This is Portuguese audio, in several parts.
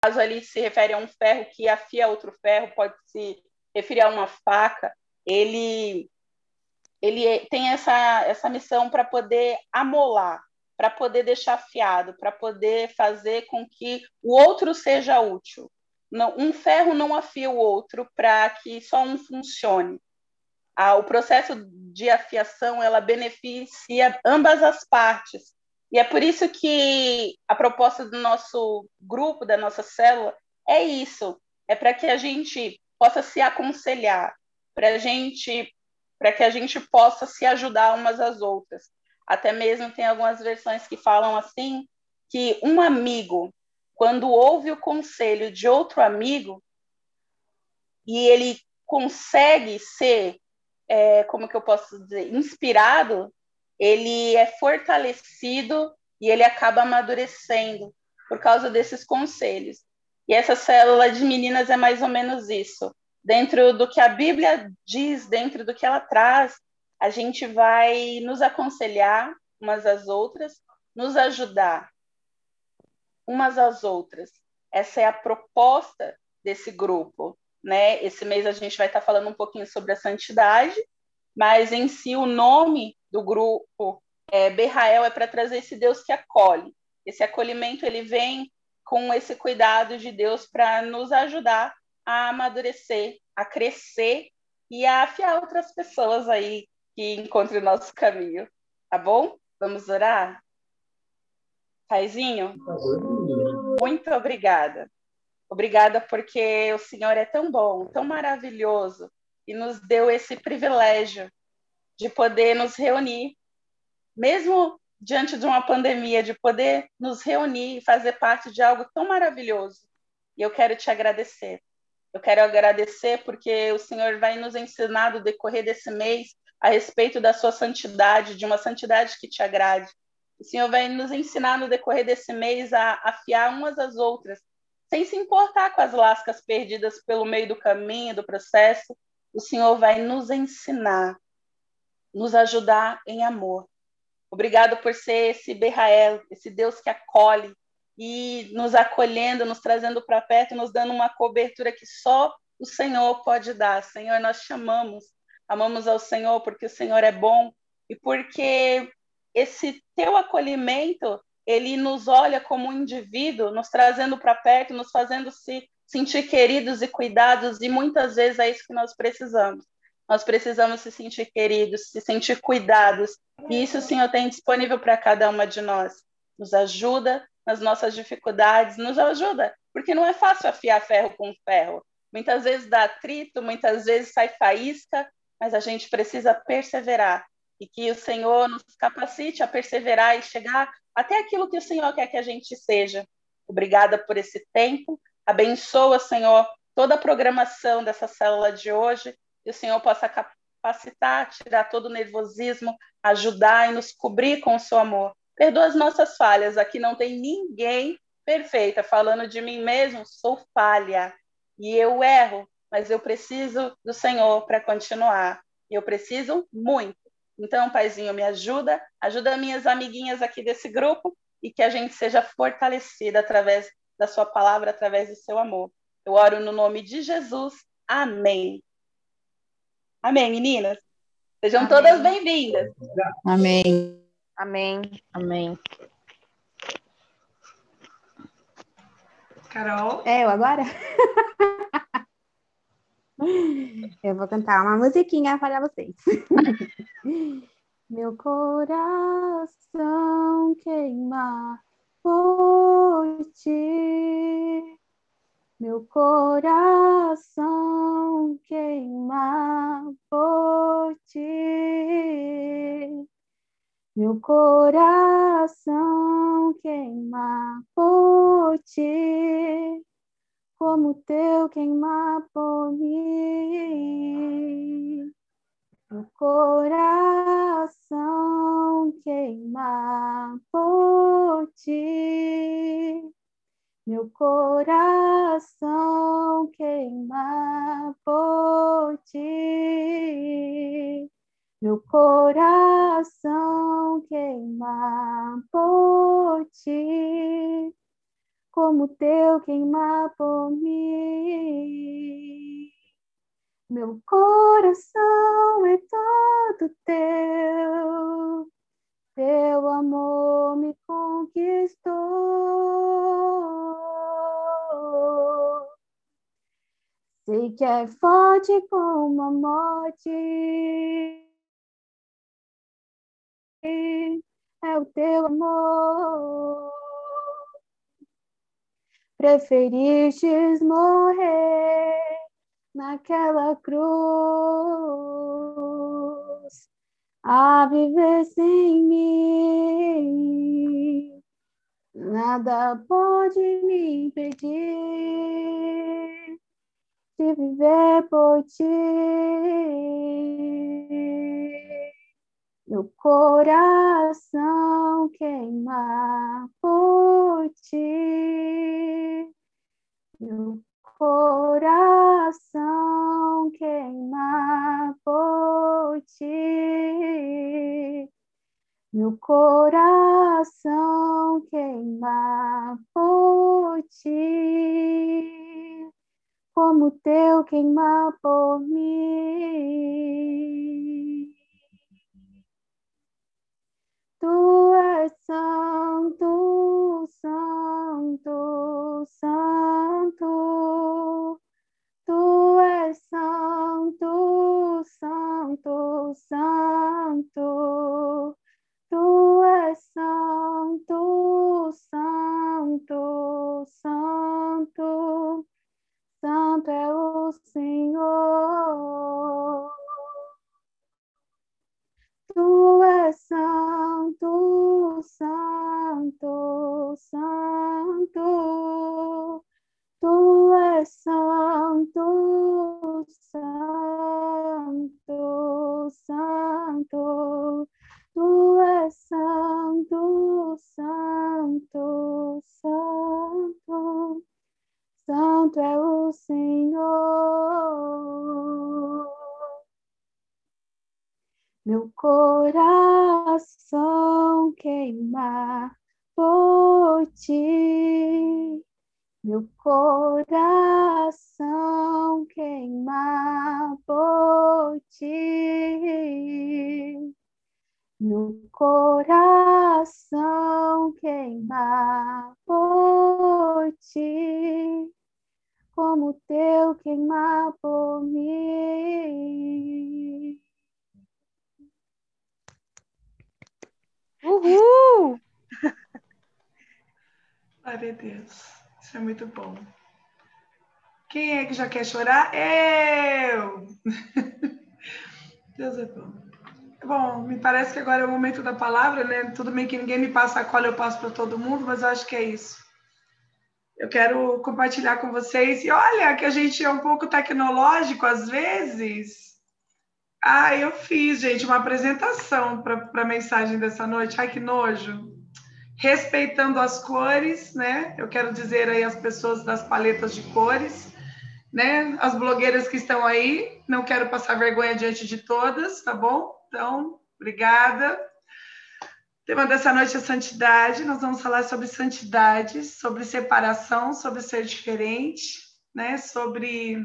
caso ali se refere a um ferro que afia outro ferro, pode se referir a uma faca. Ele ele tem essa, essa missão para poder amolar, para poder deixar afiado, para poder fazer com que o outro seja útil. Não, um ferro não afia o outro para que só um funcione. Ah, o processo de afiação ela beneficia ambas as partes. E é por isso que a proposta do nosso grupo, da nossa célula, é isso: é para que a gente possa se aconselhar, para gente para que a gente possa se ajudar umas às outras. Até mesmo tem algumas versões que falam assim que um amigo, quando ouve o conselho de outro amigo e ele consegue ser, é, como que eu posso dizer, inspirado, ele é fortalecido e ele acaba amadurecendo por causa desses conselhos. E essa célula de meninas é mais ou menos isso dentro do que a Bíblia diz, dentro do que ela traz, a gente vai nos aconselhar umas às outras, nos ajudar umas às outras. Essa é a proposta desse grupo, né? Esse mês a gente vai estar falando um pouquinho sobre a santidade, mas em si o nome do grupo é, Berrael é para trazer esse Deus que acolhe. Esse acolhimento ele vem com esse cuidado de Deus para nos ajudar a amadurecer, a crescer e a afiar outras pessoas aí que encontrem o nosso caminho. Tá bom? Vamos orar? Paizinho, muito obrigada. Obrigada porque o Senhor é tão bom, tão maravilhoso e nos deu esse privilégio de poder nos reunir, mesmo diante de uma pandemia, de poder nos reunir e fazer parte de algo tão maravilhoso. E eu quero te agradecer. Eu quero agradecer porque o Senhor vai nos ensinar no decorrer desse mês a respeito da sua santidade, de uma santidade que te agrade. O Senhor vai nos ensinar no decorrer desse mês a afiar umas às outras, sem se importar com as lascas perdidas pelo meio do caminho, do processo. O Senhor vai nos ensinar, nos ajudar em amor. Obrigado por ser esse Berrael, esse Deus que acolhe, e nos acolhendo, nos trazendo para perto, nos dando uma cobertura que só o Senhor pode dar. Senhor, nós chamamos, amamos ao Senhor porque o Senhor é bom e porque esse teu acolhimento, ele nos olha como um indivíduo, nos trazendo para perto, nos fazendo se sentir queridos e cuidados, e muitas vezes é isso que nós precisamos. Nós precisamos se sentir queridos, se sentir cuidados, e isso o Senhor tem disponível para cada uma de nós. Nos ajuda, nas nossas dificuldades, nos ajuda, porque não é fácil afiar ferro com ferro. Muitas vezes dá atrito, muitas vezes sai faísca, mas a gente precisa perseverar e que o Senhor nos capacite a perseverar e chegar até aquilo que o Senhor quer que a gente seja. Obrigada por esse tempo. Abençoa, Senhor, toda a programação dessa célula de hoje, que o Senhor possa capacitar, tirar todo o nervosismo, ajudar e nos cobrir com o seu amor. Perdoa as nossas falhas. Aqui não tem ninguém perfeita. Falando de mim mesmo, sou falha. E eu erro, mas eu preciso do Senhor para continuar. Eu preciso muito. Então, Paizinho, me ajuda, ajuda minhas amiguinhas aqui desse grupo e que a gente seja fortalecida através da sua palavra, através do seu amor. Eu oro no nome de Jesus. Amém. Amém, meninas. Sejam Amém. todas bem-vindas. Amém. Amém. Amém. Carol? É, eu agora? eu vou cantar uma musiquinha para vocês. Meu coração queima por ti. Meu coração queima por ti. Meu coração queima por ti, como teu queima por mim. Meu coração queima por ti. Meu coração queima por ti. Meu coração queima por ti, como teu queimar por mim. Meu coração é todo teu, teu amor me conquistou. Sei que é forte como a morte. É o teu amor. Preferistes morrer naquela cruz a viver sem mim. Nada pode me impedir de viver por ti. Meu coração queima por ti. Meu coração queima por ti. Meu coração queima por ti como teu queimar por mim. Tu és santo, santo, santo. Tu és santo, santo, santo. Tu és santo, santo, santo. Santo é o Senhor. Tu és santo, santo, santo. Tu és santo, santo, santo. Tu és santo, santo, santo. Santo é o Senhor. Meu coração queima por ti. Meu coração queima por ti. Meu coração queima por ti como teu queimar por mim. Uhul! Glória a Deus. Isso é muito bom. Quem é que já quer chorar? Eu! Deus é bom. Bom, me parece que agora é o momento da palavra, né? Tudo bem que ninguém me passa a cola, eu passo para todo mundo, mas eu acho que é isso eu quero compartilhar com vocês. E olha, que a gente é um pouco tecnológico às vezes. Ah, eu fiz, gente, uma apresentação para a mensagem dessa noite. Ai, que nojo. Respeitando as cores, né? Eu quero dizer aí às pessoas das paletas de cores, né? As blogueiras que estão aí, não quero passar vergonha diante de todas, tá bom? Então, obrigada tema dessa noite é santidade. Nós vamos falar sobre santidade, sobre separação, sobre ser diferente, né? Sobre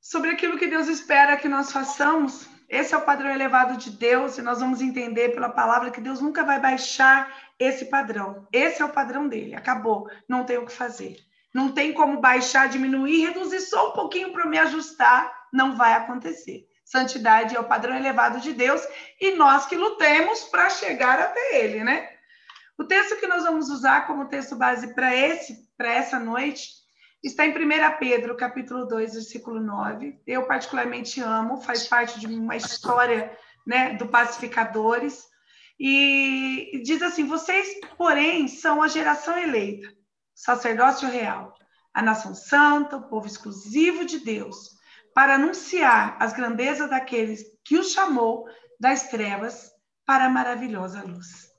sobre aquilo que Deus espera que nós façamos. Esse é o padrão elevado de Deus e nós vamos entender pela palavra que Deus nunca vai baixar esse padrão. Esse é o padrão dele. Acabou. Não tem o que fazer. Não tem como baixar, diminuir, reduzir só um pouquinho para me ajustar. Não vai acontecer. Santidade é o padrão elevado de Deus e nós que lutemos para chegar até ele, né? O texto que nós vamos usar como texto base para esse para essa noite está em 1 Pedro, capítulo 2, versículo 9. Eu particularmente amo, faz parte de uma história, né, do pacificadores. E diz assim: "Vocês, porém, são a geração eleita, sacerdócio real, a nação santa, o povo exclusivo de Deus." Para anunciar as grandezas daqueles que o chamou das trevas para a maravilhosa luz.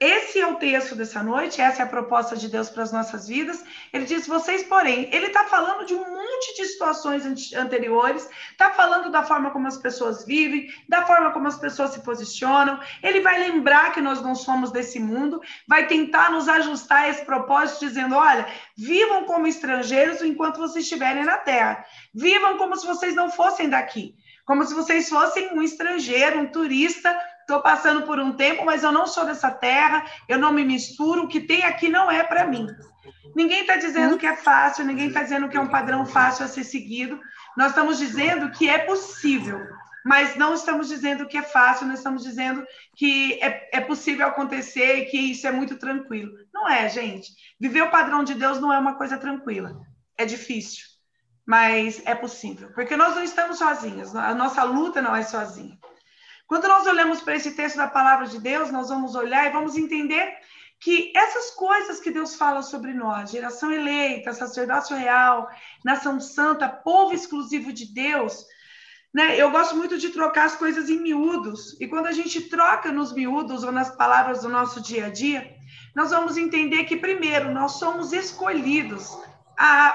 Esse é o texto dessa noite, essa é a proposta de Deus para as nossas vidas. Ele diz: vocês, porém, ele está falando de um monte de situações anteriores, está falando da forma como as pessoas vivem, da forma como as pessoas se posicionam. Ele vai lembrar que nós não somos desse mundo, vai tentar nos ajustar a esse propósito, dizendo: olha, vivam como estrangeiros enquanto vocês estiverem na terra, vivam como se vocês não fossem daqui, como se vocês fossem um estrangeiro, um turista estou passando por um tempo, mas eu não sou dessa terra, eu não me misturo, o que tem aqui não é para mim. Ninguém está dizendo que é fácil, ninguém está dizendo que é um padrão fácil a ser seguido. Nós estamos dizendo que é possível, mas não estamos dizendo que é fácil, nós estamos dizendo que é, é possível acontecer e que isso é muito tranquilo. Não é, gente. Viver o padrão de Deus não é uma coisa tranquila, é difícil, mas é possível, porque nós não estamos sozinhos, a nossa luta não é sozinha. Quando nós olhamos para esse texto da palavra de Deus, nós vamos olhar e vamos entender que essas coisas que Deus fala sobre nós, geração eleita, sacerdócio real, nação santa, povo exclusivo de Deus, né? Eu gosto muito de trocar as coisas em miúdos. E quando a gente troca nos miúdos ou nas palavras do nosso dia a dia, nós vamos entender que primeiro nós somos escolhidos.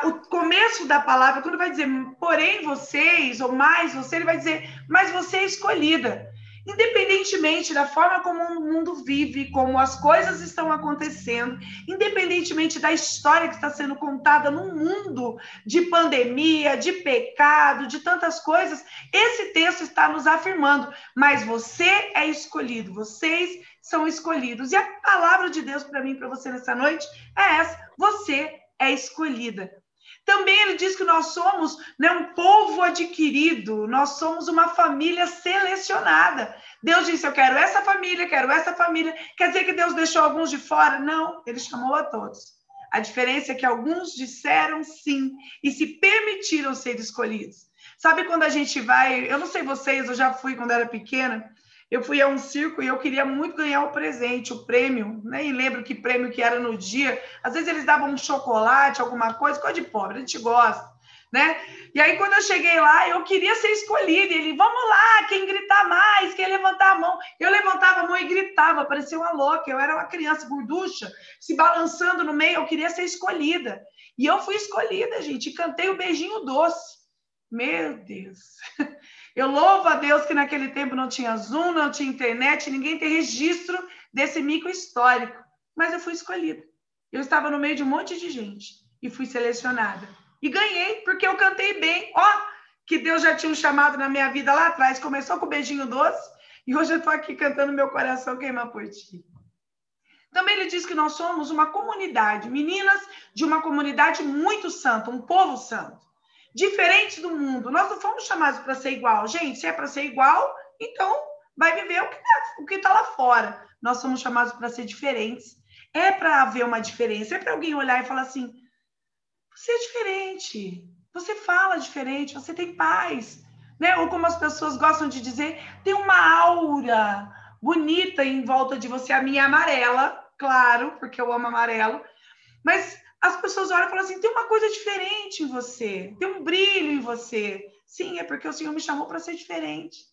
O começo da palavra, quando vai dizer porém vocês, ou mais você, ele vai dizer, mas você é escolhida independentemente da forma como o mundo vive, como as coisas estão acontecendo, independentemente da história que está sendo contada no mundo de pandemia, de pecado, de tantas coisas, esse texto está nos afirmando, mas você é escolhido, vocês são escolhidos. E a palavra de Deus para mim, para você nessa noite, é essa: você é escolhida. Também ele diz que nós somos né, um povo adquirido, nós somos uma família selecionada. Deus disse: Eu quero essa família, quero essa família. Quer dizer que Deus deixou alguns de fora? Não, ele chamou a todos. A diferença é que alguns disseram sim e se permitiram ser escolhidos. Sabe quando a gente vai, eu não sei vocês, eu já fui quando era pequena, eu fui a um circo e eu queria muito ganhar o presente, o prêmio, né? E lembro que prêmio que era no dia. Às vezes eles davam um chocolate, alguma coisa, coisa de pobre, a gente gosta, né? E aí, quando eu cheguei lá, eu queria ser escolhida. Ele, vamos lá, quem gritar mais, quem levantar a mão. Eu levantava a mão e gritava, parecia uma louca. Eu era uma criança gorducha, se balançando no meio, eu queria ser escolhida. E eu fui escolhida, gente, e cantei o beijinho doce. Meu Deus. Eu louvo a Deus que naquele tempo não tinha Zoom, não tinha internet, ninguém tem registro desse mico histórico. Mas eu fui escolhida. Eu estava no meio de um monte de gente e fui selecionada. E ganhei, porque eu cantei bem. Ó, oh, que Deus já tinha um chamado na minha vida lá atrás. Começou com o beijinho doce e hoje eu estou aqui cantando meu coração queima por ti. Também ele diz que nós somos uma comunidade, meninas de uma comunidade muito santa, um povo santo diferentes do mundo. Nós não fomos chamados para ser igual. Gente, se é para ser igual, então vai viver o que está tá lá fora. Nós somos chamados para ser diferentes. É para haver uma diferença. É para alguém olhar e falar assim: você é diferente. Você fala diferente. Você tem paz. Né? Ou como as pessoas gostam de dizer, tem uma aura bonita em volta de você. A minha é amarela, claro, porque eu amo amarelo. Mas as pessoas olham e falam assim: tem uma coisa diferente em você, tem um brilho em você. Sim, é porque o Senhor me chamou para ser diferente.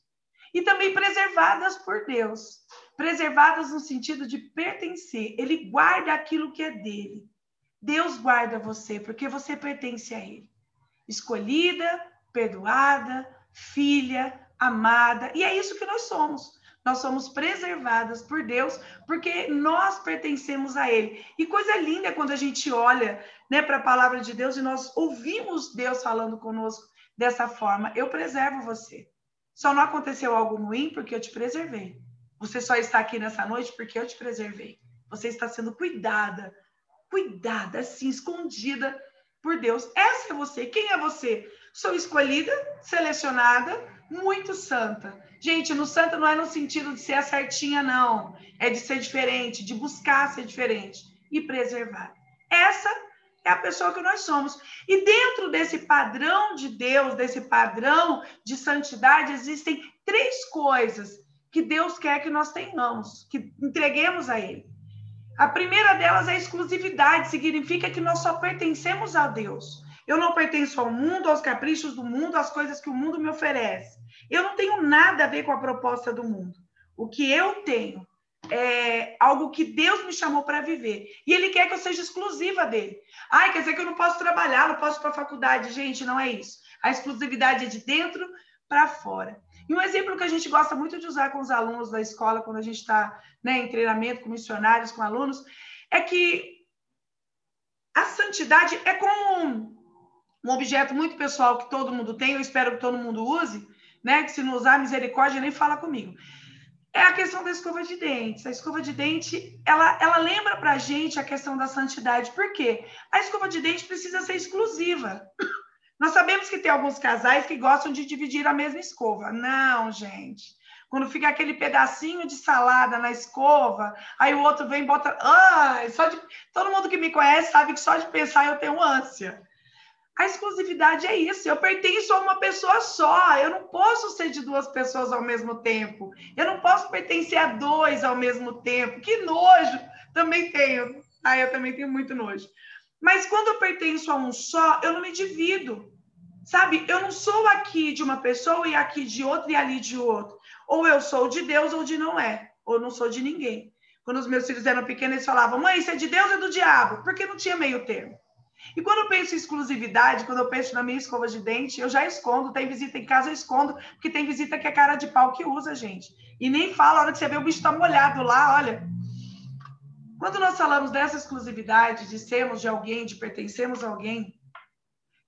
E também preservadas por Deus. Preservadas no sentido de pertencer. Ele guarda aquilo que é dele. Deus guarda você, porque você pertence a Ele. Escolhida, perdoada, filha, amada. E é isso que nós somos nós somos preservadas por Deus porque nós pertencemos a Ele. E coisa linda é quando a gente olha né, para a palavra de Deus e nós ouvimos Deus falando conosco dessa forma. Eu preservo você. Só não aconteceu algo ruim porque eu te preservei. Você só está aqui nessa noite porque eu te preservei. Você está sendo cuidada, cuidada, assim, escondida por Deus. Essa é você. Quem é você? Sou escolhida, selecionada, muito santa. Gente, no santa não é no sentido de ser a certinha, não. É de ser diferente, de buscar ser diferente e preservar. Essa é a pessoa que nós somos. E dentro desse padrão de Deus, desse padrão de santidade, existem três coisas que Deus quer que nós tenhamos, que entreguemos a Ele. A primeira delas é a exclusividade, significa que nós só pertencemos a Deus. Eu não pertenço ao mundo, aos caprichos do mundo, às coisas que o mundo me oferece. Eu não tenho nada a ver com a proposta do mundo. O que eu tenho é, algo que Deus me chamou para viver. E Ele quer que eu seja exclusiva dele. Ai, quer dizer que eu não posso trabalhar, não posso ir para a faculdade. Gente, não é isso. A exclusividade é de dentro para fora. E um exemplo que a gente gosta muito de usar com os alunos da escola, quando a gente está né, em treinamento com missionários, com alunos, é que a santidade é como um, objeto muito pessoal que todo mundo tem, eu espero que todo mundo use, né? Que se não usar misericórdia, nem fala comigo. É a questão da escova de dentes. A escova de dente, ela, ela lembra para a gente a questão da santidade. Por quê? A escova de dente precisa ser exclusiva. Nós sabemos que tem alguns casais que gostam de dividir a mesma escova. Não, gente. Quando fica aquele pedacinho de salada na escova, aí o outro vem e bota. Ah, só de... Todo mundo que me conhece sabe que só de pensar eu tenho ânsia. A exclusividade é isso. Eu pertenço a uma pessoa só. Eu não posso ser de duas pessoas ao mesmo tempo. Eu não posso pertencer a dois ao mesmo tempo. Que nojo! Também tenho. Ah, eu também tenho muito nojo. Mas quando eu pertenço a um só, eu não me divido. Sabe? Eu não sou aqui de uma pessoa e aqui de outra e ali de outro. Ou eu sou de Deus ou de não é. Ou não sou de ninguém. Quando os meus filhos eram pequenos, eles falavam: mãe, isso é de Deus ou é do diabo? Porque não tinha meio termo. E quando eu penso em exclusividade, quando eu penso na minha escova de dente, eu já escondo. Tem visita em casa, eu escondo, porque tem visita que é cara de pau que usa, gente. E nem fala, a hora que você vê o bicho tá molhado lá, olha. Quando nós falamos dessa exclusividade, de sermos de alguém, de pertencermos a alguém,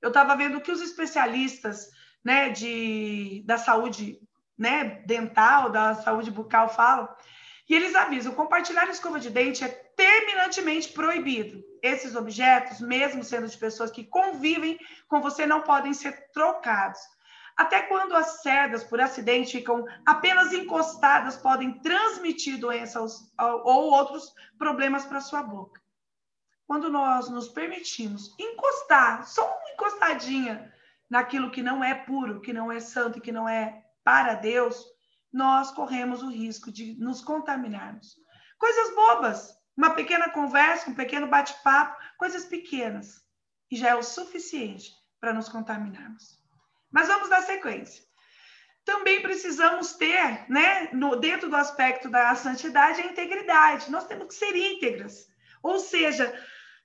eu estava vendo que os especialistas né, de, da saúde né, dental, da saúde bucal falam, e eles avisam, compartilhar escova de dente é terminantemente proibido. Esses objetos, mesmo sendo de pessoas que convivem com você, não podem ser trocados. Até quando as cerdas, por acidente, ficam apenas encostadas, podem transmitir doenças ou outros problemas para sua boca. Quando nós nos permitimos encostar, só uma encostadinha naquilo que não é puro, que não é santo, que não é para Deus, nós corremos o risco de nos contaminarmos. Coisas bobas, uma pequena conversa, um pequeno bate-papo, coisas pequenas, e já é o suficiente para nos contaminarmos. Mas vamos dar sequência. Também precisamos ter, né, no, dentro do aspecto da santidade, a integridade. Nós temos que ser íntegras. Ou seja,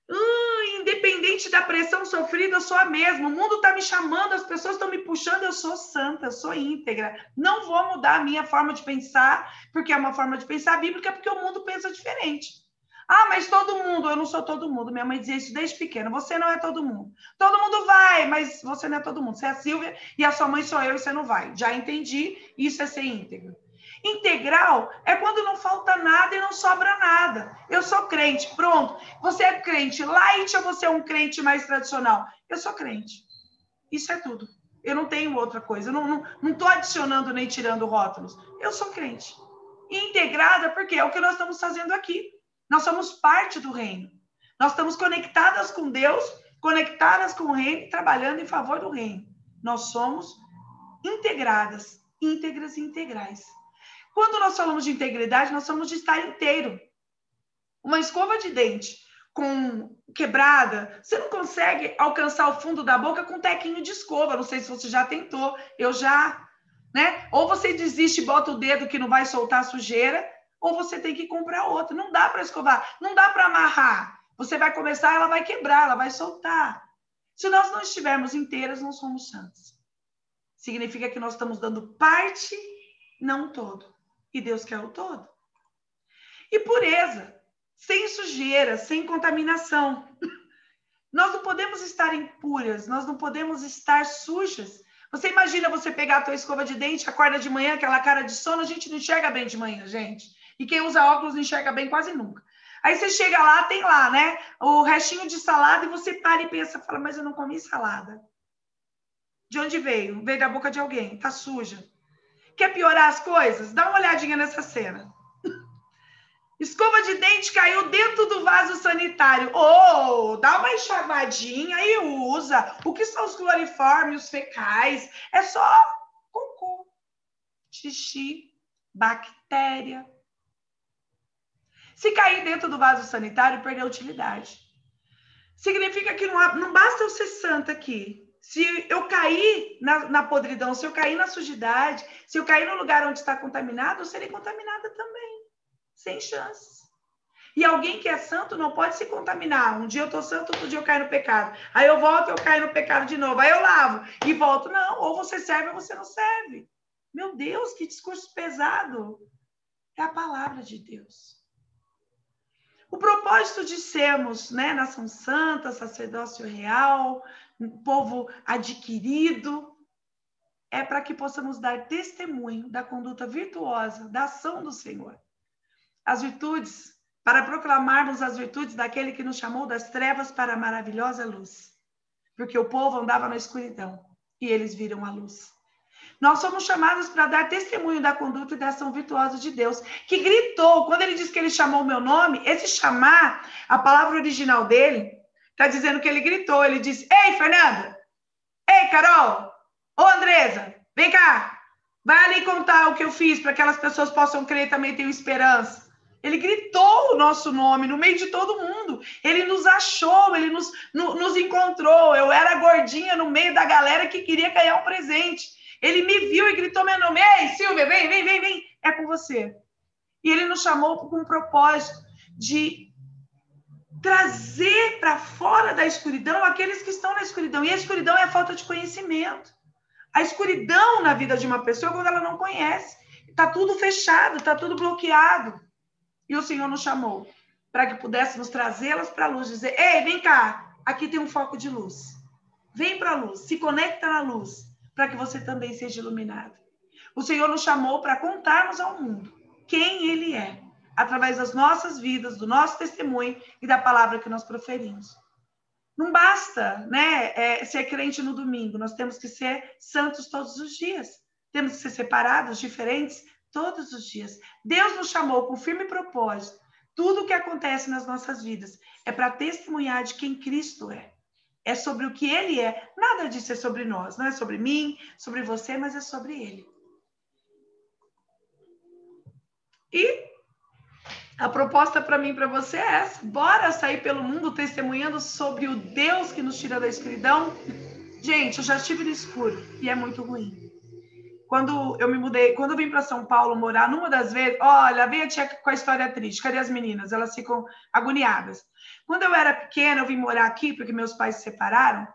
hum, independente da pressão sofrida, eu sou a mesma. O mundo está me chamando, as pessoas estão me puxando, eu sou santa, eu sou íntegra. Não vou mudar a minha forma de pensar, porque é uma forma de pensar bíblica, porque o mundo pensa diferente. Ah, mas todo mundo, eu não sou todo mundo. Minha mãe dizia isso desde pequena. Você não é todo mundo. Todo mundo vai, mas você não é todo mundo. Você é a Silvia e a sua mãe sou eu e você não vai. Já entendi. Isso é ser íntegro. Integral é quando não falta nada e não sobra nada. Eu sou crente, pronto. Você é crente light ou você é um crente mais tradicional? Eu sou crente. Isso é tudo. Eu não tenho outra coisa. Eu não estou não, não adicionando nem tirando rótulos. Eu sou crente. Integrada, porque é o que nós estamos fazendo aqui. Nós somos parte do reino. Nós estamos conectadas com Deus, conectadas com o reino, trabalhando em favor do reino. Nós somos integradas, íntegras e integrais. Quando nós falamos de integridade, nós somos de estar inteiro. Uma escova de dente com quebrada, você não consegue alcançar o fundo da boca com um tequinho de escova. Não sei se você já tentou, eu já, né? Ou você desiste e bota o dedo que não vai soltar a sujeira, ou você tem que comprar outra. Não dá para escovar, não dá para amarrar. Você vai começar, ela vai quebrar, ela vai soltar. Se nós não estivermos inteiras, não somos santos. Significa que nós estamos dando parte, não todo. E Deus quer o todo. E pureza, sem sujeira, sem contaminação. Nós não podemos estar impuras, nós não podemos estar sujas. Você imagina você pegar a tua escova de dente, acorda de manhã, aquela cara de sono, a gente não enxerga bem de manhã, gente. E quem usa óculos enxerga bem quase nunca. Aí você chega lá, tem lá, né? O restinho de salada e você para e pensa, fala, mas eu não comi salada. De onde veio? Veio da boca de alguém, tá suja. Quer piorar as coisas? Dá uma olhadinha nessa cena. Escova de dente caiu dentro do vaso sanitário. Oh, dá uma enxavadinha e usa. O que são os cloriformes, fecais? É só cocô, xixi, bactéria, se cair dentro do vaso sanitário, perdeu a utilidade. Significa que não, não basta eu ser santa aqui. Se eu cair na, na podridão, se eu cair na sujidade, se eu cair no lugar onde está contaminado, eu serei contaminada também. Sem chances. E alguém que é santo não pode se contaminar. Um dia eu estou santo, outro dia eu caio no pecado. Aí eu volto, eu caio no pecado de novo. Aí eu lavo e volto. Não, ou você serve ou você não serve. Meu Deus, que discurso pesado. É a palavra de Deus. O propósito de sermos né, nação santa, sacerdócio real, um povo adquirido, é para que possamos dar testemunho da conduta virtuosa, da ação do Senhor. As virtudes para proclamarmos as virtudes daquele que nos chamou das trevas para a maravilhosa luz. Porque o povo andava na escuridão e eles viram a luz. Nós somos chamados para dar testemunho da conduta e da ação virtuosa de Deus, que gritou, quando ele diz que ele chamou o meu nome, esse chamar, a palavra original dele, está dizendo que ele gritou, ele disse: Ei, Fernanda! Ei, Carol! Ô, Andresa! Vem cá! Vai ali contar o que eu fiz para que aquelas pessoas possam crer também tenham esperança. Ele gritou o nosso nome no meio de todo mundo. Ele nos achou, ele nos, no, nos encontrou. Eu era gordinha no meio da galera que queria ganhar um presente. Ele me viu e gritou meu nome. Ei, Silvia, vem, vem, vem, vem. É com você. E ele nos chamou com um propósito de trazer para fora da escuridão aqueles que estão na escuridão. E a escuridão é a falta de conhecimento. A escuridão na vida de uma pessoa é quando ela não conhece. Está tudo fechado, está tudo bloqueado. E o Senhor nos chamou para que pudéssemos trazê-las para a luz, dizer: Ei, vem cá, aqui tem um foco de luz. Vem para a luz, se conecta na luz, para que você também seja iluminado. O Senhor nos chamou para contarmos ao mundo quem Ele é, através das nossas vidas, do nosso testemunho e da palavra que nós proferimos. Não basta né, é, ser crente no domingo, nós temos que ser santos todos os dias. Temos que ser separados, diferentes, todos os dias. Deus nos chamou com firme propósito. Tudo o que acontece nas nossas vidas é para testemunhar de quem Cristo é. É sobre o que Ele é. Nada disso é sobre nós. Não é sobre mim, sobre você, mas é sobre Ele. E a proposta para mim, para você é essa. Bora sair pelo mundo testemunhando sobre o Deus que nos tira da escuridão? Gente, eu já estive no escuro e é muito ruim quando eu me mudei, quando eu vim para São Paulo morar, numa das vezes, olha, vem a tia com a história triste, cadê as meninas? Elas ficam agoniadas. Quando eu era pequena, eu vim morar aqui, porque meus pais se separaram,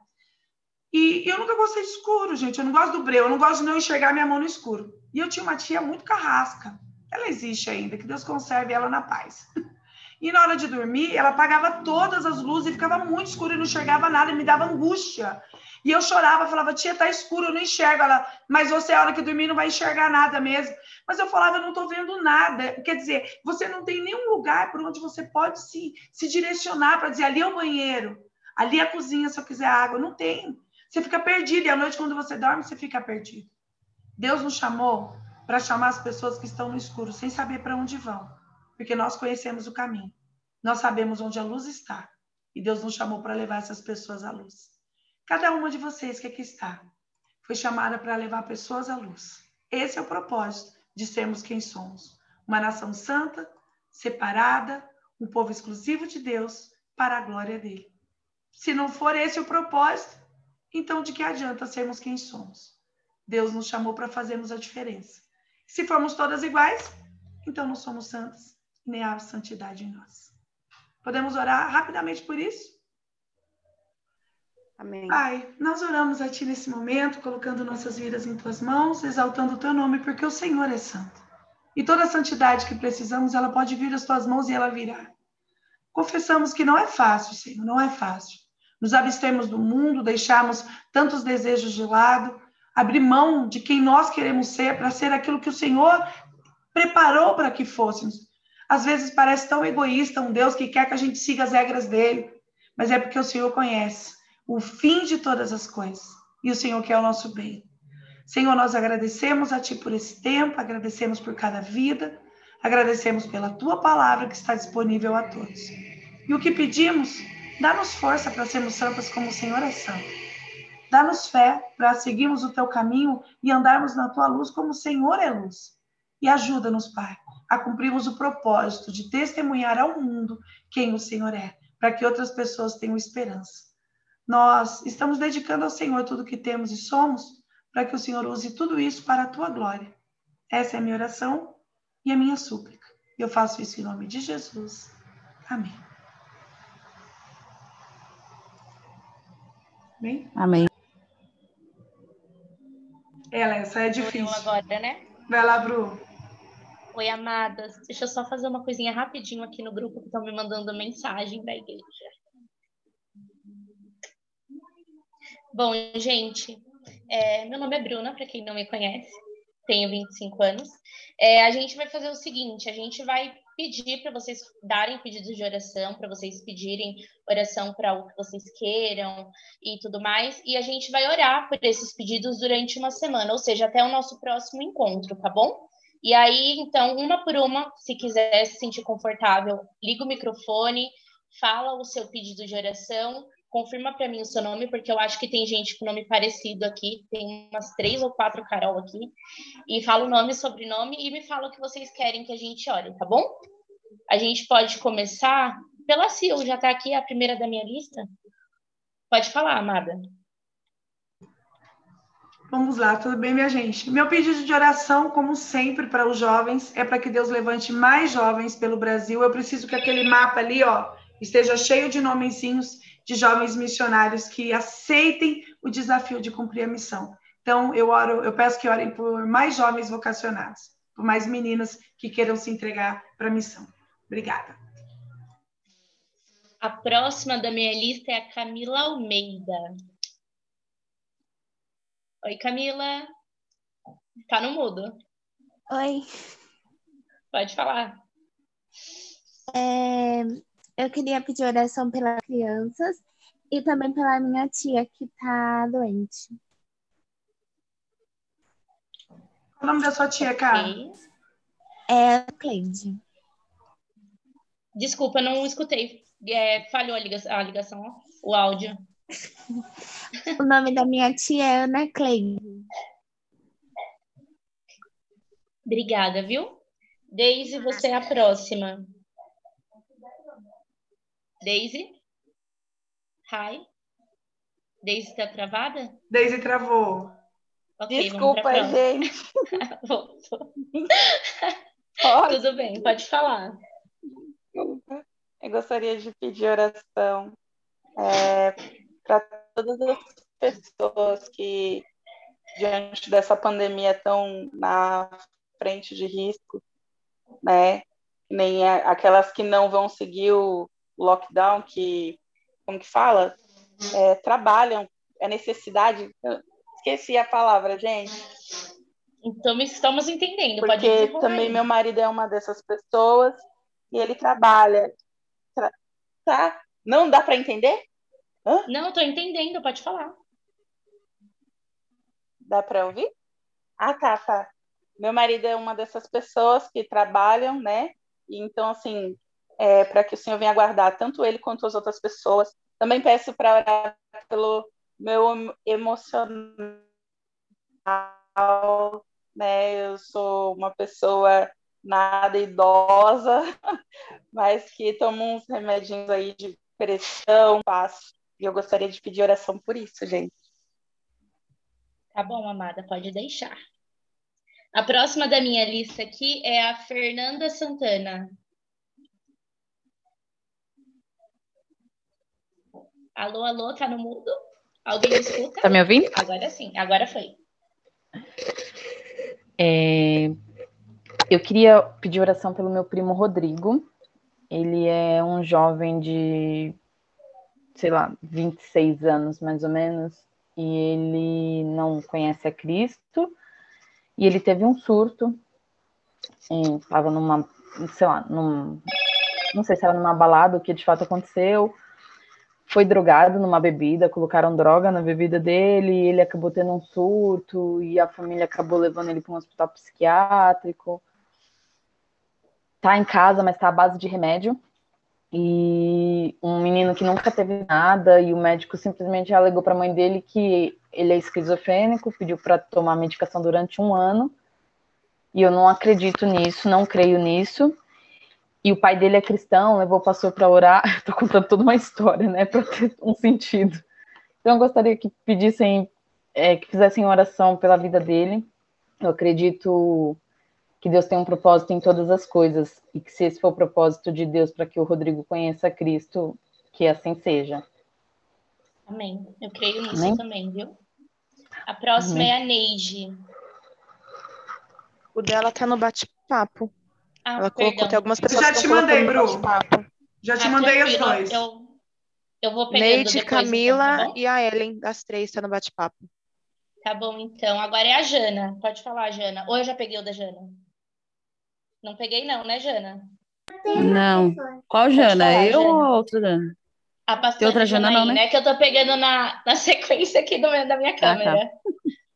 e eu nunca gostei de escuro, gente, eu não gosto do breu, eu não gosto de não enxergar minha mão no escuro. E eu tinha uma tia muito carrasca, ela existe ainda, que Deus conserve ela na paz. E na hora de dormir, ela apagava todas as luzes e ficava muito escuro e não enxergava nada, e me dava angústia. E eu chorava, falava, tia, tá escuro, eu não enxergo. Ela, mas você, a hora que dormir, não vai enxergar nada mesmo. Mas eu falava, eu não tô vendo nada. Quer dizer, você não tem nenhum lugar por onde você pode se, se direcionar para dizer, ali é o banheiro, ali é a cozinha, se eu quiser água. Não tem. Você fica perdido. E à noite, quando você dorme, você fica perdido. Deus nos chamou para chamar as pessoas que estão no escuro, sem saber para onde vão. Porque nós conhecemos o caminho. Nós sabemos onde a luz está. E Deus nos chamou para levar essas pessoas à luz. Cada uma de vocês que aqui está foi chamada para levar pessoas à luz. Esse é o propósito de sermos quem somos. Uma nação santa, separada, um povo exclusivo de Deus para a glória dele. Se não for esse o propósito, então de que adianta sermos quem somos? Deus nos chamou para fazermos a diferença. Se formos todas iguais, então não somos santas, nem há santidade em nós. Podemos orar rapidamente por isso? Amém. Pai, nós oramos a Ti nesse momento, colocando nossas vidas em Tuas mãos, exaltando o Teu nome, porque o Senhor é santo. E toda a santidade que precisamos, ela pode vir das Tuas mãos e ela virá. Confessamos que não é fácil, Senhor, não é fácil. Nos abstermos do mundo, deixarmos tantos desejos de lado, abrir mão de quem nós queremos ser para ser aquilo que o Senhor preparou para que fôssemos. Às vezes parece tão egoísta um Deus que quer que a gente siga as regras dele, mas é porque o Senhor conhece o fim de todas as coisas. E o Senhor quer o nosso bem. Senhor, nós agradecemos a Ti por esse tempo, agradecemos por cada vida, agradecemos pela Tua palavra que está disponível a todos. E o que pedimos, dá-nos força para sermos santas como o Senhor é santo. Dá-nos fé para seguirmos o Teu caminho e andarmos na Tua luz como o Senhor é luz. E ajuda-nos, Pai, a cumprirmos o propósito de testemunhar ao mundo quem o Senhor é, para que outras pessoas tenham esperança. Nós estamos dedicando ao Senhor tudo que temos e somos, para que o Senhor use tudo isso para a tua glória. Essa é a minha oração e a minha súplica. Eu faço isso em nome de Jesus. Amém. Amém? Amém. Ela, essa é difícil. Agora, né? Vai lá, Bru. Oi, amadas. Deixa eu só fazer uma coisinha rapidinho aqui no grupo que estão me mandando mensagem da igreja. Bom, gente, é, meu nome é Bruna, para quem não me conhece, tenho 25 anos. É, a gente vai fazer o seguinte: a gente vai pedir para vocês darem pedidos de oração, para vocês pedirem oração para o que vocês queiram e tudo mais, e a gente vai orar por esses pedidos durante uma semana, ou seja, até o nosso próximo encontro, tá bom? E aí, então, uma por uma, se quiser se sentir confortável, liga o microfone, fala o seu pedido de oração confirma para mim o seu nome, porque eu acho que tem gente com nome parecido aqui, tem umas três ou quatro Carol aqui, e fala o nome, sobrenome e me fala o que vocês querem que a gente olhe, tá bom? A gente pode começar pela Sil, já está aqui a primeira da minha lista. Pode falar, amada. Vamos lá, tudo bem, minha gente? Meu pedido de oração, como sempre, para os jovens, é para que Deus levante mais jovens pelo Brasil. Eu preciso que aquele mapa ali, ó, esteja cheio de nomezinhos de jovens missionários que aceitem o desafio de cumprir a missão. Então, eu oro, eu peço que orem por mais jovens vocacionados, por mais meninas que queiram se entregar para a missão. Obrigada. A próxima da minha lista é a Camila Almeida. Oi, Camila. Tá no mudo. Oi. Pode falar. É, eu queria pedir oração pelas crianças e também pela minha tia que tá doente. Qual o nome da sua tia, cara? É a Cleide. Desculpa, não escutei. É, falhou a ligação, a ligação, o áudio. o nome da minha tia é Ana Cleide. Obrigada, viu? Deise, você é a próxima. Daisy? Hi? Daisy tá travada? Daisy travou. Okay, Desculpa, gente. Tudo bem, pode falar. Eu gostaria de pedir oração é, para todas as pessoas que, diante dessa pandemia, estão na frente de risco, né? Nem aquelas que não vão seguir o, lockdown que, como que fala? É, trabalham, é necessidade. Esqueci a palavra, gente. Então, estamos entendendo. Porque também meu marido é uma dessas pessoas e ele trabalha. Tra tá? Não dá para entender? Hã? Não, estou entendendo, pode falar. Dá para ouvir? Ah, tá, tá. Meu marido é uma dessas pessoas que trabalham, né? E então, assim, é, para que o Senhor venha guardar tanto ele quanto as outras pessoas. Também peço para orar pelo meu emocional, né? Eu sou uma pessoa nada idosa, mas que toma uns remedinhos aí de pressão, passo. E eu gostaria de pedir oração por isso, gente. Tá bom, amada, pode deixar. A próxima da minha lista aqui é a Fernanda Santana. Alô, alô, tá no mudo? Alguém me escuta? Tá me ouvindo? Agora sim, agora foi. É, eu queria pedir oração pelo meu primo Rodrigo. Ele é um jovem de, sei lá, 26 anos mais ou menos, e ele não conhece a Cristo. E ele teve um surto, estava numa, sei lá, num, não sei se era numa balada, o que de fato aconteceu, foi drogado numa bebida, colocaram droga na bebida dele, ele acabou tendo um surto e a família acabou levando ele para um hospital psiquiátrico. Tá em casa, mas tá à base de remédio. E um menino que nunca teve nada e o médico simplesmente alegou para a mãe dele que ele é esquizofrênico, pediu para tomar medicação durante um ano. E eu não acredito nisso, não creio nisso e o pai dele é cristão, levou o pastor para orar. Estou contando toda uma história, né, para ter um sentido. Então, eu gostaria que pedissem, é, que fizessem oração pela vida dele. Eu acredito que Deus tem um propósito em todas as coisas e que se esse for o propósito de Deus para que o Rodrigo conheça Cristo, que assim seja. Amém. Eu creio nisso Amém? também, viu? A próxima Amém. é a Neide. O dela tá no bate-papo. Ah, Ela perdão. colocou, tem algumas pessoas Já te mandei, Bru. Já te ah, mandei os dois. Eu, eu vou pegando Neide, depois, Camila então, tá e a Ellen, das três, tá no bate-papo. Tá bom, então. Agora é a Jana. Pode falar, Jana. Ou eu já peguei o da Jana? Não peguei, não, né, Jana? Não. Qual Jana? Falar, eu Jana. ou outra Jana? A pastora Tem outra Jana, não, né? né? Que eu tô pegando na, na sequência aqui do, da minha câmera. Ah, tá.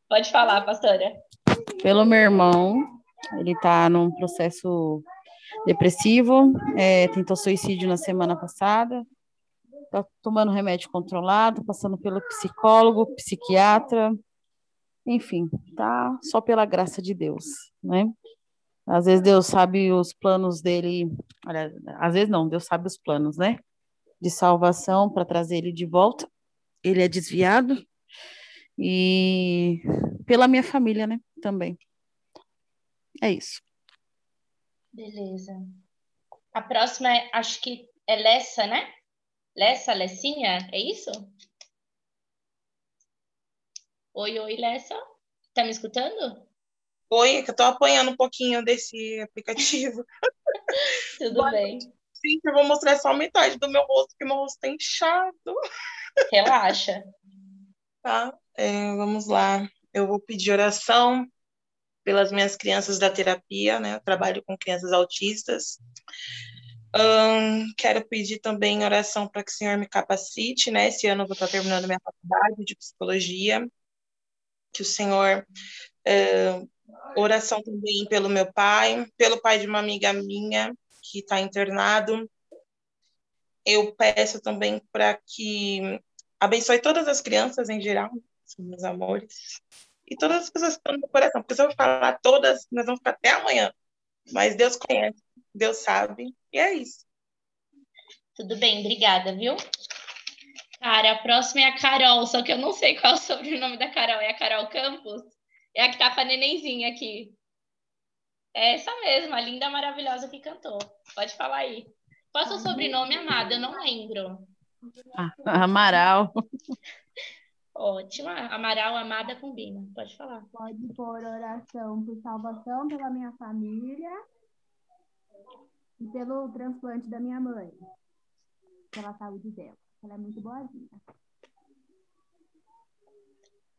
Pode falar, pastora. Pelo meu irmão, ele tá num processo depressivo, é, tentou suicídio na semana passada, tá tomando remédio controlado, passando pelo psicólogo, psiquiatra, enfim, tá só pela graça de Deus, né? Às vezes Deus sabe os planos dele, olha, às vezes não, Deus sabe os planos, né? De salvação para trazer ele de volta. Ele é desviado e pela minha família, né? Também. É isso. Beleza. A próxima é, acho que é Lessa, né? Lessa, Lessinha, é isso? Oi, oi, Lessa. Tá me escutando? Oi, é que eu tô apanhando um pouquinho desse aplicativo. Tudo Boa bem. Sim, eu vou mostrar só metade do meu rosto, porque meu rosto tá inchado. Relaxa. Tá, é, vamos lá. Eu vou pedir oração pelas minhas crianças da terapia, né? Eu trabalho com crianças autistas. Um, quero pedir também oração para que o Senhor me capacite, né? Esse ano eu vou estar terminando minha faculdade de psicologia. Que o Senhor uh, Oração também pelo meu pai, pelo pai de uma amiga minha que está internado. Eu peço também para que abençoe todas as crianças em geral, meus amores, e todas as pessoas que estão no meu coração, porque se eu falar todas, nós vamos ficar até amanhã. Mas Deus conhece, Deus sabe, e é isso. Tudo bem, obrigada, viu? Cara, a próxima é a Carol, só que eu não sei qual é o sobrenome da Carol. É a Carol Campos? É a que tá com a nenenzinha aqui. É essa mesma, a linda, maravilhosa que cantou. Pode falar aí. Qual é o seu sobrenome, amada? Eu não lembro. Ah, Amaral. Ótima. Amaral, amada, combina. Pode falar. Pode pôr oração por salvação pela minha família e pelo transplante da minha mãe. Pela saúde dela. Ela é muito boazinha.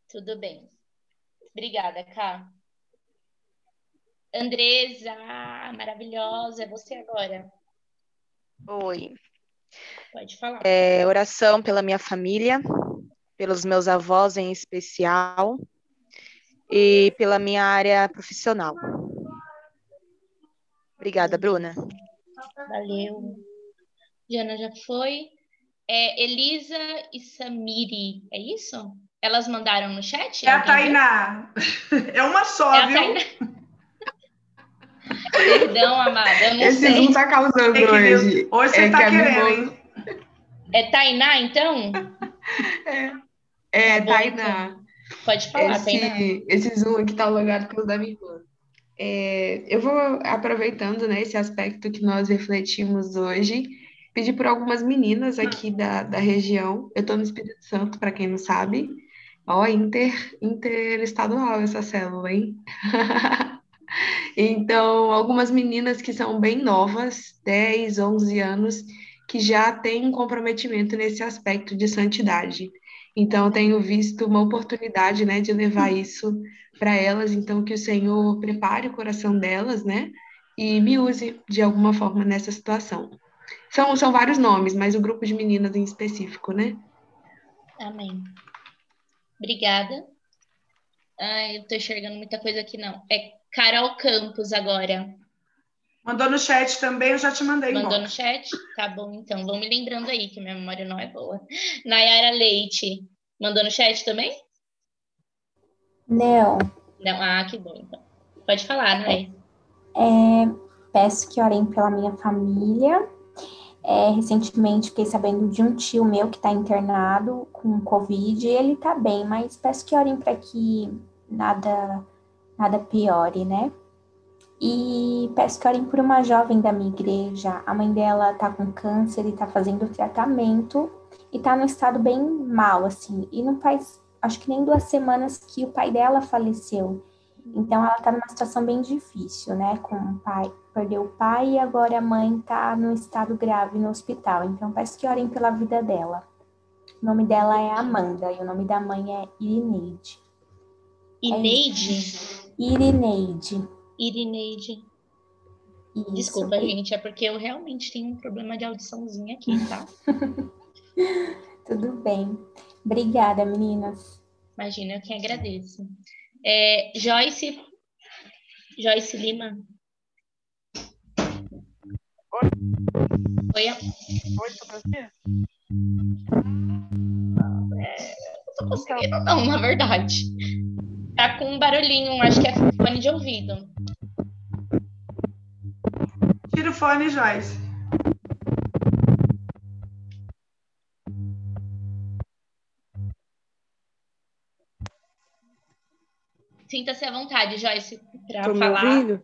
Tudo bem. Obrigada, Ká. Andresa, maravilhosa, é você agora. Oi. Pode falar. É, oração pela minha família, pelos meus avós em especial e pela minha área profissional. Obrigada, Bruna. Valeu. Diana já foi. É Elisa e Samiri, é isso? Elas mandaram no chat? É a Tainá. É uma só, é viu? Perdão, amada, eu não Esse sei. não tá causando é hoje. Hoje você é tá querendo, hein? É Tainá, então? É, é tá Tainá. Então. Pode falar, esse, Tainá. Esse Zoom aqui tá logado pelo da minha irmã. É, eu vou aproveitando né, esse aspecto que nós refletimos hoje, pedir por algumas meninas aqui da, da região. Eu estou no Espírito Santo, para quem não sabe. Ó, inter, interestadual essa célula, hein? então, algumas meninas que são bem novas, 10, 11 anos, que já têm um comprometimento nesse aspecto de santidade. Então, tenho visto uma oportunidade, né, de levar isso para elas. Então, que o Senhor prepare o coração delas, né, e me use de alguma forma nessa situação. São, são vários nomes, mas o grupo de meninas em específico, né? Amém. Obrigada. Ai, eu tô enxergando muita coisa aqui, não. É Carol Campos agora. Mandou no chat também, eu já te mandei. Mandou no chat? Tá bom, então. Vão me lembrando aí, que minha memória não é boa. Nayara Leite. Mandou no chat também? Não. Não, ah, que bom, então. Pode falar, Nay. É, peço que orem pela minha família, é, recentemente fiquei sabendo de um tio meu que está internado com Covid e ele está bem, mas peço que orem para que nada, nada piore, né? E peço que orem por uma jovem da minha igreja. A mãe dela tá com câncer e tá fazendo tratamento e tá num estado bem mal, assim. E não faz, acho que nem duas semanas que o pai dela faleceu. Então ela tá numa situação bem difícil, né? Com o pai, perdeu o pai e agora a mãe tá num estado grave no hospital. Então peço que orem pela vida dela. O nome dela é Amanda e o nome da mãe é Irineide. Ineide? É Irineide. Irineide. Isso. Desculpa, gente, é porque eu realmente tenho um problema de audiçãozinha aqui, tá? Tudo bem. Obrigada, meninas. Imagina, eu que agradeço. É, Joyce. Joyce Lima. Oi. Oi. Oi, tudo bem? É, não tô conseguindo, não, na verdade. Tá com um barulhinho, acho que é fone de ouvido. Tira o fone, Joyce. Sinta-se à vontade, Joyce, para Estão me falar. ouvindo?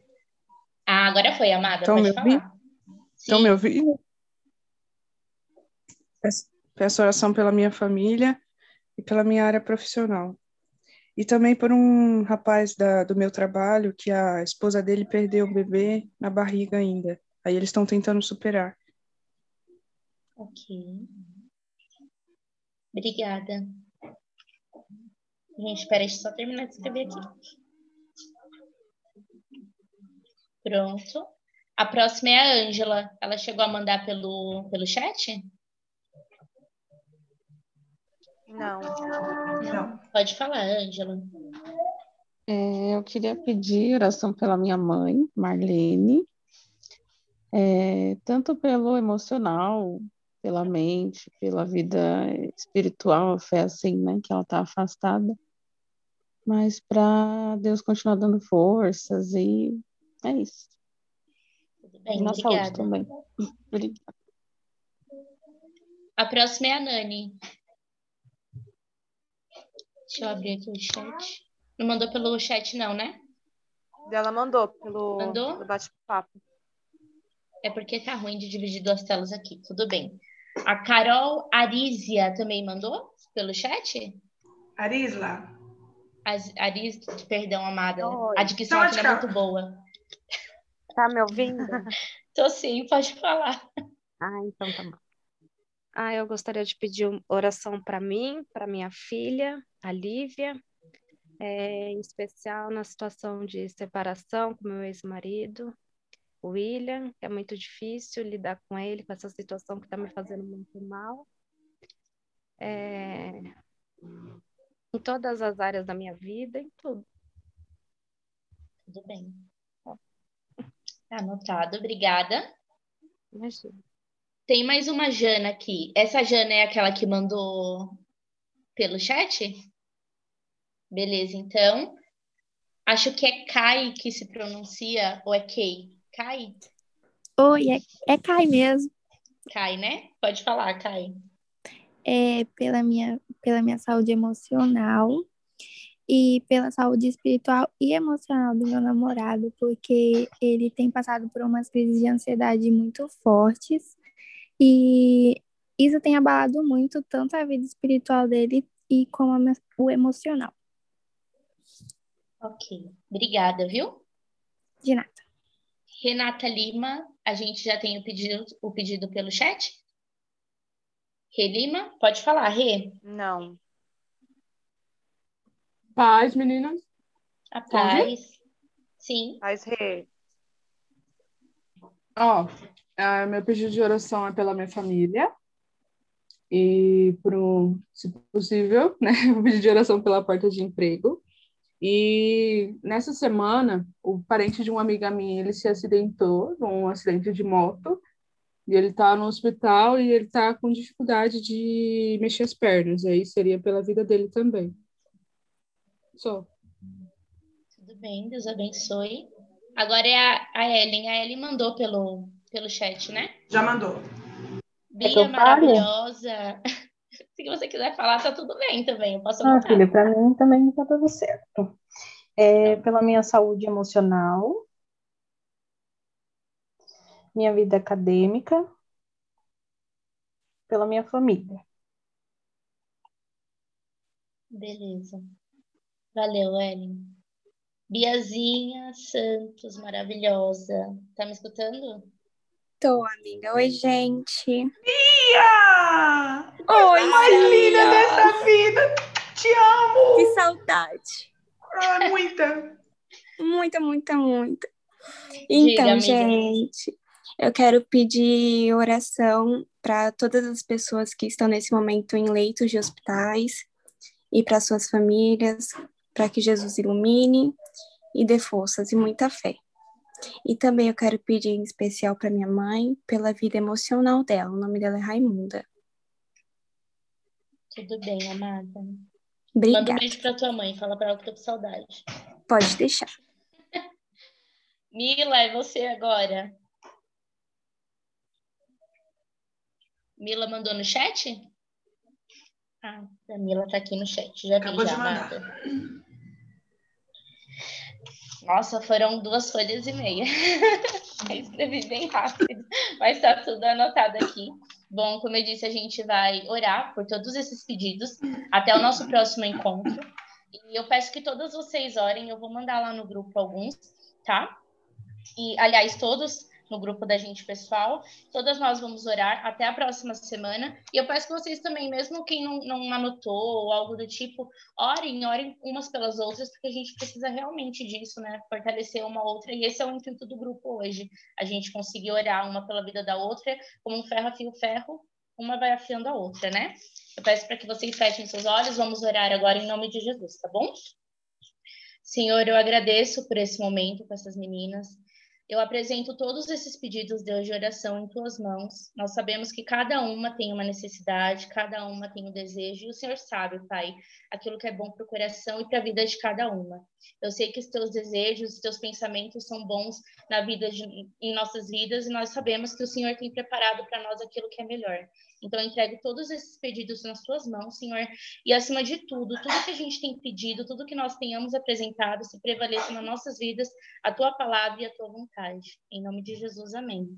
Ah, agora foi, amada. Estão me falar. ouvindo? Estão me ouvindo? Peço- Peço oração pela minha família e pela minha área profissional. E também por um rapaz da- do meu trabalho que a esposa dele perdeu o bebê na barriga ainda. Aí eles estão tentando superar. Ok. Obrigada. Gente, espera, deixa eu só terminar de escrever aqui. Pronto. A próxima é a Ângela. Ela chegou a mandar pelo, pelo chat? Não. Não. Pode falar, Ângela. É, eu queria pedir oração pela minha mãe, Marlene, é, tanto pelo emocional, pela mente, pela vida espiritual, fé assim, né, que ela está afastada, mas para Deus continuar dando forças e é isso. Tudo bem, E na saúde obrigada. também. Obrigada. A próxima é a Nani. Deixa eu abrir aqui o chat. Não mandou pelo chat, não, né? Ela mandou pelo, Mandou? pelo bate-papo. É porque tá ruim de dividir duas telas aqui. Tudo bem. A Carol Arísia também mandou pelo chat? Arisla. As- Aris, perdão, amada. Oi. A dicção aqui não é muito boa. Tá me ouvindo? Tô sim, pode falar. Ah, então tá bom. Ah, eu gostaria de pedir um- oração para mim, para minha filha, a Lívia, é, em especial na situação de separação com meu ex-marido, o William, que é muito difícil lidar com ele, com essa situação que está me fazendo muito mal. É, em todas as áreas da minha vida, em tudo. Tudo bem. Tá anotado, obrigada. Imagina. Tem mais uma Jana aqui. Essa Jana é aquela que mandou pelo chat? Beleza, então. Acho que é Kai que se pronuncia, ou é Kay? Kai? Oi, é, é Kai mesmo. Kai, né? Pode falar, Kai. É pela minha, pela minha saúde emocional e pela saúde espiritual e emocional do meu namorado, porque ele tem passado por umas crises de ansiedade muito fortes e isso tem abalado muito tanto a vida espiritual dele e como o emocional. Ok. Obrigada, viu? De nada. Renata Lima, a gente já tem o pedido, o pedido pelo chat? Rê Lima, pode falar, Rê. Não. Paz, meninas. A Tá paz. Sim. Faz re. Ó, ah, meu pedido de oração é pela minha família e pro, se possível, né, o pedido de oração pela porta de emprego. E nessa semana, o parente de uma amiga minha, ele se acidentou num acidente de moto e ele tá no hospital e ele tá com dificuldade de mexer as pernas. Aí seria pela vida dele também. Só. Tudo bem, Deus abençoe. Agora é a, a Ellen. A Ellen mandou pelo, pelo chat, né? Já mandou. Bia fale? maravilhosa. Se você quiser falar, tá tudo bem também. Eu posso Ah, filha, para mim também tá tudo certo. É, pela minha saúde emocional, minha vida acadêmica, pela minha família. Beleza. Valeu, Ellen. Biazinha Santos, maravilhosa. Tá me escutando? Tô, amiga. Oi, gente. Bia! Oi, mais linda dessa vida! Te amo! Que saudade. Ah, muita! Muita, muita, muita. Então, amiga. gente, eu quero pedir oração para todas as pessoas que estão nesse momento em leitos de hospitais e para suas famílias, para que Jesus ilumine e dê forças e muita fé. E também eu quero pedir em especial para minha mãe pela vida emocional dela. O nome dela é Raimunda. Tudo bem, amada. Manda um Obrigada. beijo pra tua mãe, fala pra ela que tô com saudade. Pode deixar. Mila, é você agora. Mila mandou no chat? Ah, a Mila tá aqui no chat, já vi Acabou já, de mandar. amada. Nossa, foram duas folhas e meia. Escrevi bem rápido, mas tá tudo anotado aqui. Bom, como eu disse, a gente vai orar por todos esses pedidos até o nosso próximo encontro. E eu peço que todas vocês orem, eu vou mandar lá no grupo alguns, tá? E, aliás, todos no grupo da gente pessoal. Todas nós vamos orar até a próxima semana. E eu peço que vocês também, mesmo quem não, não anotou ou algo do tipo, orem, orem umas pelas outras, porque a gente precisa realmente disso, né? Fortalecer uma outra. E esse é o intuito do grupo hoje. A gente conseguir orar uma pela vida da outra, como um ferro afia o ferro, uma vai afiando a outra, né? Eu peço para que vocês fechem seus olhos, vamos orar agora em nome de Jesus, tá bom? Senhor, eu agradeço por esse momento com essas meninas. Eu apresento todos esses pedidos, de oração em tuas mãos. Nós sabemos que cada uma tem uma necessidade, cada uma tem um desejo, e o Senhor sabe, Pai, aquilo que é bom para o coração e para a vida de cada uma. Eu sei que os teus desejos, os teus pensamentos são bons na vida de, em nossas vidas, e nós sabemos que o Senhor tem preparado para nós aquilo que é melhor. Então, eu entrego todos esses pedidos nas tuas mãos, Senhor, e acima de tudo, tudo que a gente tem pedido, tudo que nós tenhamos apresentado, se prevaleça nas nossas vidas a tua palavra e a tua vontade. Em nome de Jesus, amém.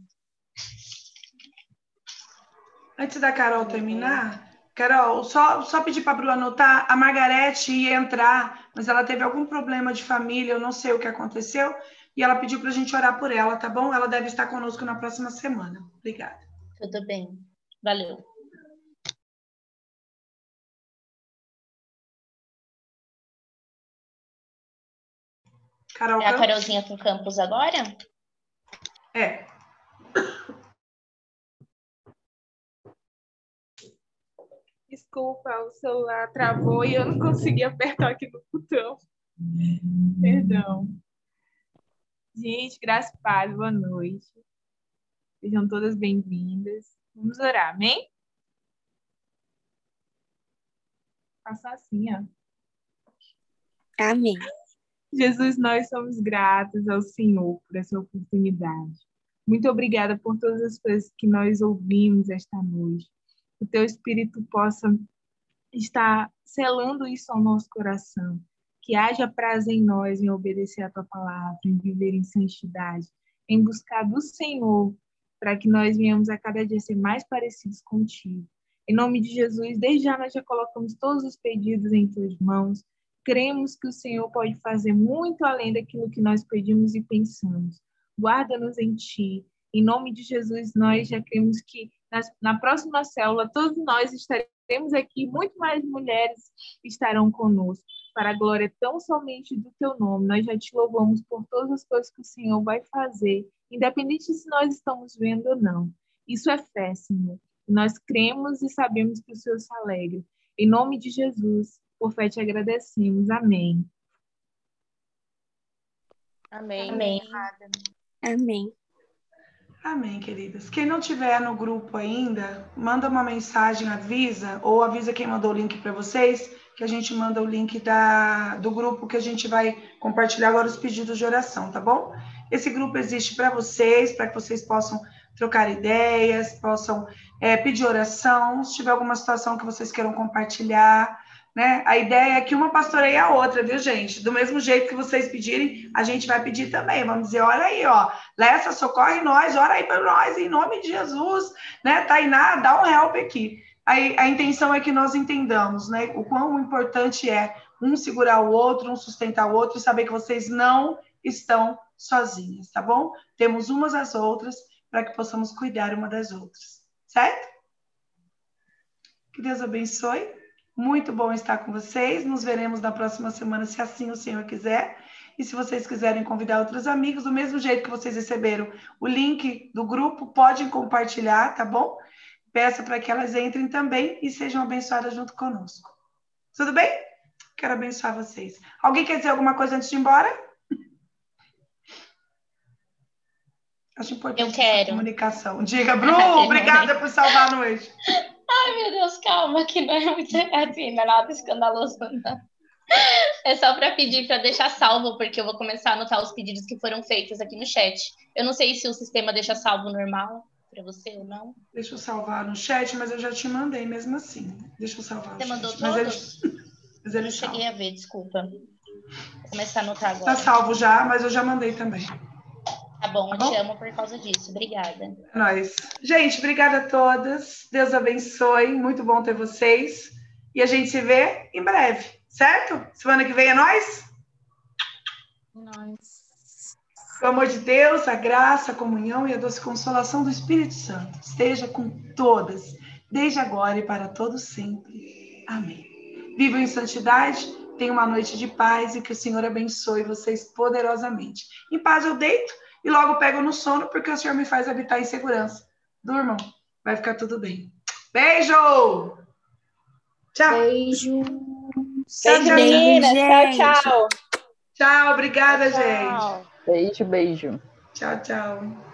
Antes da Carol terminar, Carol, só, só pedir para a Bru anotar, a Margarete ia entrar, mas ela teve algum problema de família, eu não sei o que aconteceu, e ela pediu para a gente orar por ela, tá bom? Ela deve estar conosco na próxima semana. Obrigada. Tudo bem. Valeu. Carol É a? Carolzinha com Campos agora? É. Desculpa, o celular travou e eu não consegui apertar aqui no botão. Perdão. Gente, graças e paz, boa noite. Sejam todas bem-vindas. Vamos orar, amém? Faça assim, ó. Amém. Jesus, nós somos gratos ao Senhor por essa oportunidade. Muito obrigada por todas as coisas que nós ouvimos esta noite. Que o teu Espírito possa estar selando isso ao nosso coração. Que haja prazer em nós em obedecer a tua palavra, em viver em santidade, em buscar do Senhor, para que nós venhamos a cada dia ser mais parecidos contigo. Em nome de Jesus, desde já nós já colocamos todos os pedidos em tuas mãos. Cremos que o Senhor pode fazer muito além daquilo que nós pedimos e pensamos. Guarda-nos em ti. Em nome de Jesus, nós já cremos que nas, na próxima célula todos nós estaremos aqui, muito mais mulheres estarão conosco, para a glória tão somente do teu nome. Nós já te louvamos por todas as coisas que o Senhor vai fazer, independente se nós estamos vendo ou não. Isso é fé, Senhor. Nós cremos e sabemos que o Senhor se alegra. Em nome de Jesus, por fé te agradecemos. Amém. Amém. Amém. Amém. Amém, queridas. Quem não tiver no grupo ainda, manda uma mensagem, avisa, ou avisa quem mandou o link para vocês, que a gente manda o link da, do grupo que a gente vai compartilhar agora os pedidos de oração, tá bom? Esse grupo existe para vocês, para que vocês possam trocar ideias, possam é, pedir oração, se tiver alguma situação que vocês queiram compartilhar, né? A ideia é que uma pastoreie a outra, viu, gente? Do mesmo jeito que vocês pedirem, a gente vai pedir também. Vamos dizer, olha aí, ó, Lessa, socorre nós, ora aí para nós, em nome de Jesus, né? Tainá, dá um help aqui. A, a intenção é que nós entendamos, né? O quão importante é um segurar o outro, um sustentar o outro e saber que vocês não estão sozinhas, tá bom? Temos umas às outras para que possamos cuidar uma das outras, certo? Que Deus abençoe. Muito bom estar com vocês. Nos veremos na próxima semana, se assim o Senhor quiser. E se vocês quiserem convidar outros amigos, do mesmo jeito que vocês receberam o link do grupo, podem compartilhar, tá bom? Peça para que elas entrem também e sejam abençoadas junto conosco. Tudo bem? Quero abençoar vocês. Alguém quer dizer alguma coisa antes de ir embora? Acho importante Eu quero. comunicação. Diga, Bru, obrigada por salvar a noite. Ai, meu Deus, calma, que não é muito assim, não é nada escandaloso, não. É só para pedir para deixar salvo, porque eu vou começar a anotar os pedidos que foram feitos aqui no chat. Eu não sei se o sistema deixa salvo normal para você ou não. Deixa eu salvar no chat, mas eu já te mandei mesmo assim. Deixa eu salvar. Você mandou chat. Mas todos? ele, mas ele Não cheguei a ver, desculpa. Vou começar a anotar agora. Tá salvo já, mas eu já mandei também. Tá bom, eu Tá bom? te amo por causa disso. Obrigada. É nóis. Gente, obrigada a todas. Deus abençoe. Muito bom ter vocês. E a gente se vê em breve, certo? Semana que vem é nós? O amor de Deus, a graça, a comunhão e a doce consolação do Espírito Santo esteja com todas, desde agora e para todos sempre. Amém. Vivam em santidade, tenham uma noite de paz e que o Senhor abençoe vocês poderosamente. Em paz eu deito e logo pego no sono, porque o Senhor me faz habitar em segurança. Durmam, vai ficar tudo bem. Beijo! Tchau. Beijo. Tchau. Tchau, tchau. Tchau, obrigada, Tchau. gente. Beijo, beijo. Tchau, tchau.